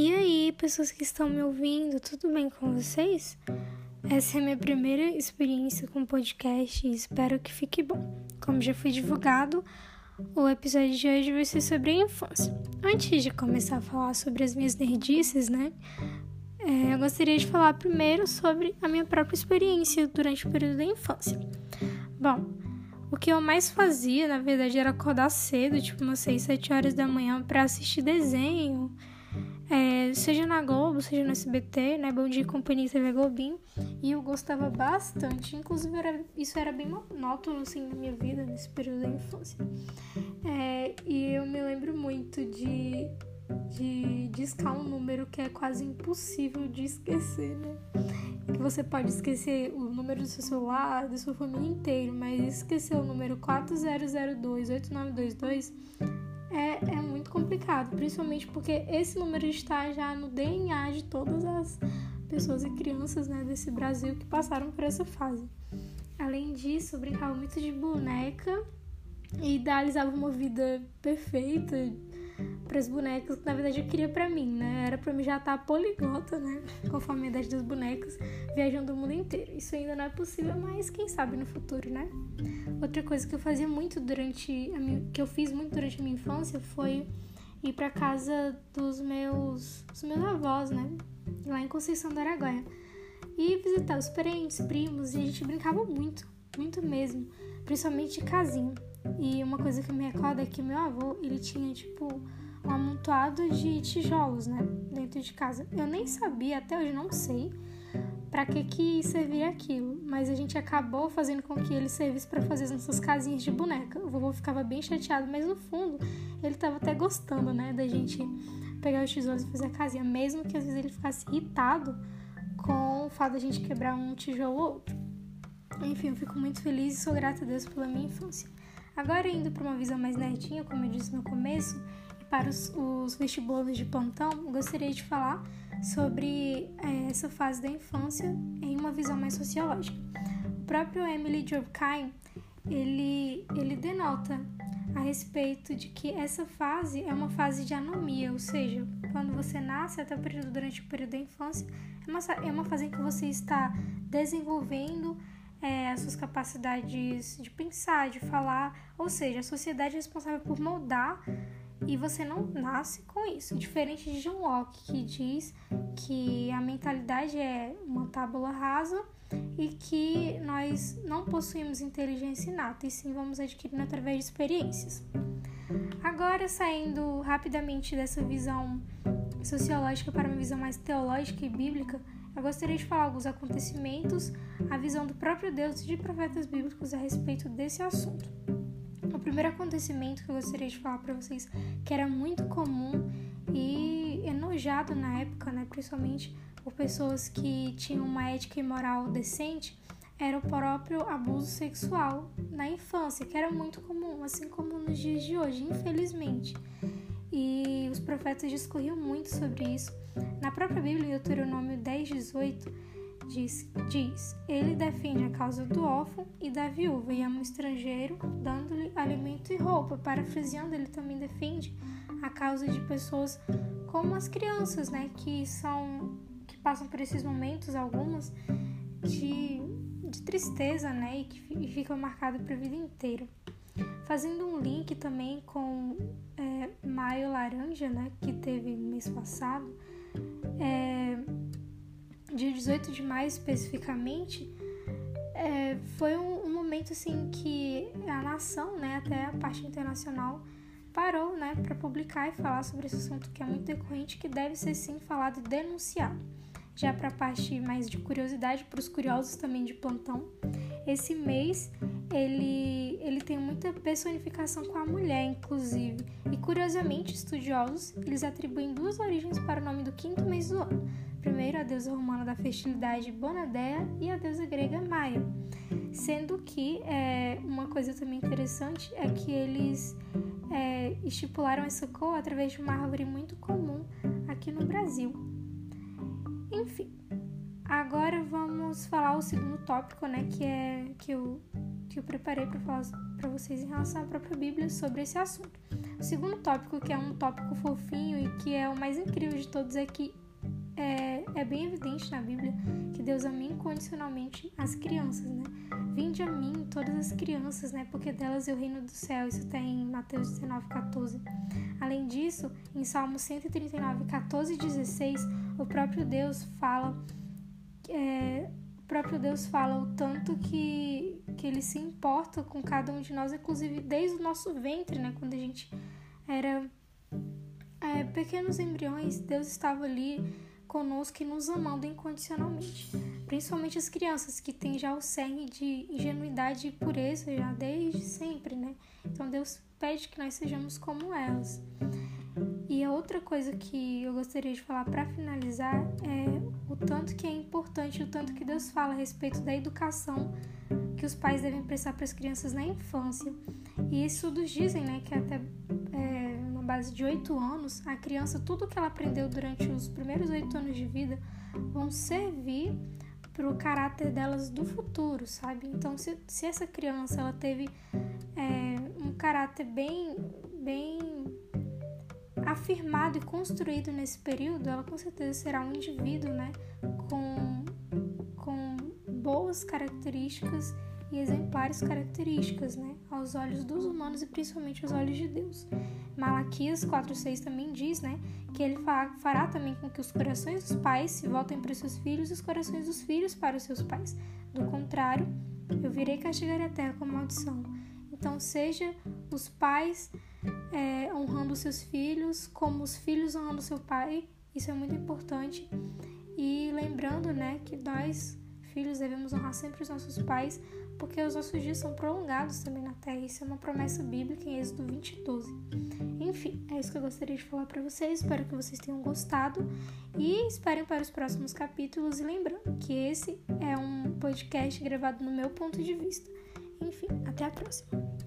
E aí, pessoas que estão me ouvindo, tudo bem com vocês? Essa é a minha primeira experiência com podcast e espero que fique bom. Como já foi divulgado, o episódio de hoje vai ser sobre a infância. Antes de começar a falar sobre as minhas nerdices, né? É, eu gostaria de falar primeiro sobre a minha própria experiência durante o período da infância. Bom, o que eu mais fazia, na verdade, era acordar cedo, tipo umas 6, 7 horas da manhã, para assistir desenho é, seja na Globo, seja no SBT, né? Bom Dia Companhia TV Globinho. E eu gostava bastante. Inclusive, era, isso era bem monótono, assim, na minha vida, nesse período da infância. É, e eu me lembro muito de, de discar um número que é quase impossível de esquecer, né? Que você pode esquecer o número do seu celular, da sua família inteira, mas esquecer o número 40028922 é, é muito complicado, principalmente porque esse número está já no DNA de todas as pessoas e crianças né, desse Brasil que passaram por essa fase. Além disso, brincava muito de boneca e idealizava uma vida perfeita, para as bonecas, que na verdade eu queria para mim, né? Era para mim já estar tá poliglota, né? Conforme a idade das bonecas, viajando o mundo inteiro. Isso ainda não é possível, mas quem sabe no futuro, né? Outra coisa que eu fazia muito durante a minha, que eu fiz muito durante a minha infância foi ir para casa dos meus, dos meus avós, né? Lá em Conceição do Araguaia. E visitar os parentes, primos, e a gente brincava muito, muito mesmo, principalmente de casinha. E uma coisa que eu me recordo é que meu avô, ele tinha tipo um amontoado de tijolos, né, dentro de casa. Eu nem sabia, até hoje não sei, para que que servia aquilo, mas a gente acabou fazendo com que ele servisse para fazer as nossas casinhas de boneca. O vovô ficava bem chateado, mas no fundo ele estava até gostando, né, da gente pegar os tijolos e fazer a casinha, mesmo que às vezes ele ficasse irritado com o fato da gente quebrar um tijolo ou outro. Enfim, eu fico muito feliz e sou grata a Deus pela minha infância. Agora, indo para uma visão mais nerdinha, como eu disse no começo, e para os, os de plantão, gostaria de falar sobre é, essa fase da infância em uma visão mais sociológica. O próprio Emily Durkheim, ele, ele denota a respeito de que essa fase é uma fase de anomia, ou seja, quando você nasce até o período, durante o período da infância, é uma, é uma fase em que você está desenvolvendo é, as suas capacidades de pensar, de falar, ou seja, a sociedade é responsável por moldar e você não nasce com isso. Diferente de John Locke, que diz que a mentalidade é uma tábula rasa e que nós não possuímos inteligência inata, e sim vamos adquirindo através de experiências. Agora, saindo rapidamente dessa visão sociológica para uma visão mais teológica e bíblica, eu gostaria de falar alguns acontecimentos, a visão do próprio Deus e de profetas bíblicos a respeito desse assunto. O primeiro acontecimento que eu gostaria de falar para vocês, que era muito comum e enojado na época, né, principalmente por pessoas que tinham uma ética e moral decente, era o próprio abuso sexual na infância, que era muito comum, assim como nos dias de hoje, infelizmente. E os profetas discorriam muito sobre isso na própria Bíblia, em Deuteronômio 10, 18, diz, diz: Ele defende a causa do órfão e da viúva e ama o estrangeiro, dando-lhe alimento e roupa. Parafraseando, ele também defende a causa de pessoas como as crianças, né, que são que passam por esses momentos, algumas de, de tristeza, né, e que ficam marcadas para a vida inteira. Fazendo um link também com é, Maio Laranja, né, que teve mês passado, é, dia 18 de maio especificamente, é, foi um, um, momento assim que a nação, né, até a parte internacional, parou né, para publicar e falar sobre esse assunto que é muito decorrente, que deve ser sim falado e denunciado. Já para a parte mais de curiosidade, para os curiosos também de plantão, esse mês ele, ele tem muita personificação com a mulher, inclusive. E curiosamente, estudiosos eles atribuem duas origens para o nome do quinto mês do ano. Primeiro, a deusa romana da fertilidade Bonadea e a deusa grega Maia. Sendo que é, uma coisa também interessante é que eles é, estipularam essa cor através de uma árvore muito comum aqui no Brasil. Enfim, agora vamos falar o segundo tópico, né, que é que eu que eu preparei para falar para vocês em relação à própria Bíblia sobre esse assunto. O segundo tópico, que é um tópico fofinho e que é o mais incrível de todos, é que é, é bem evidente na Bíblia que Deus ama incondicionalmente as crianças, né? Vinde a mim todas as crianças, né? Porque delas é o reino do céu. Isso está em Mateus 19, 14. Além disso, em Salmo 139, 14 e 16, o próprio Deus fala. É, o próprio Deus fala o tanto que, que ele se importa com cada um de nós, inclusive desde o nosso ventre, né? Quando a gente era é, pequenos embriões, Deus estava ali conosco e nos amando incondicionalmente. Principalmente as crianças que têm já o cerne de ingenuidade e pureza já desde sempre, né? Então Deus pede que nós sejamos como elas. E a outra coisa que eu gostaria de falar para finalizar é o tanto que é importante, o tanto que Deus fala a respeito da educação que os pais devem prestar para as crianças na infância. E estudos dizem, né, que até base de oito anos, a criança, tudo que ela aprendeu durante os primeiros oito anos de vida, vão servir para o caráter delas do futuro, sabe? Então, se, se essa criança ela teve é, um caráter bem, bem afirmado e construído nesse período, ela com certeza será um indivíduo, né, com, com boas características e exemplares características, né, aos olhos dos humanos e principalmente aos olhos de Deus. Malaquias 4:6 também diz, né, que ele fará também com que os corações dos pais se voltem para os seus filhos e os corações dos filhos para os seus pais. Do contrário, eu virei castigar a terra com maldição. Então, seja os pais é, honrando seus filhos, como os filhos honrando seu pai, isso é muito importante. E lembrando, né, que nós filhos devemos honrar sempre os nossos pais, porque os nossos dias são prolongados também na terra. Isso é uma promessa bíblica em Êxodo 20, 12. Enfim, é isso que eu gostaria de falar para vocês. Espero que vocês tenham gostado e esperem para os próximos capítulos. E lembrando que esse é um podcast gravado no meu ponto de vista. Enfim, até a próxima.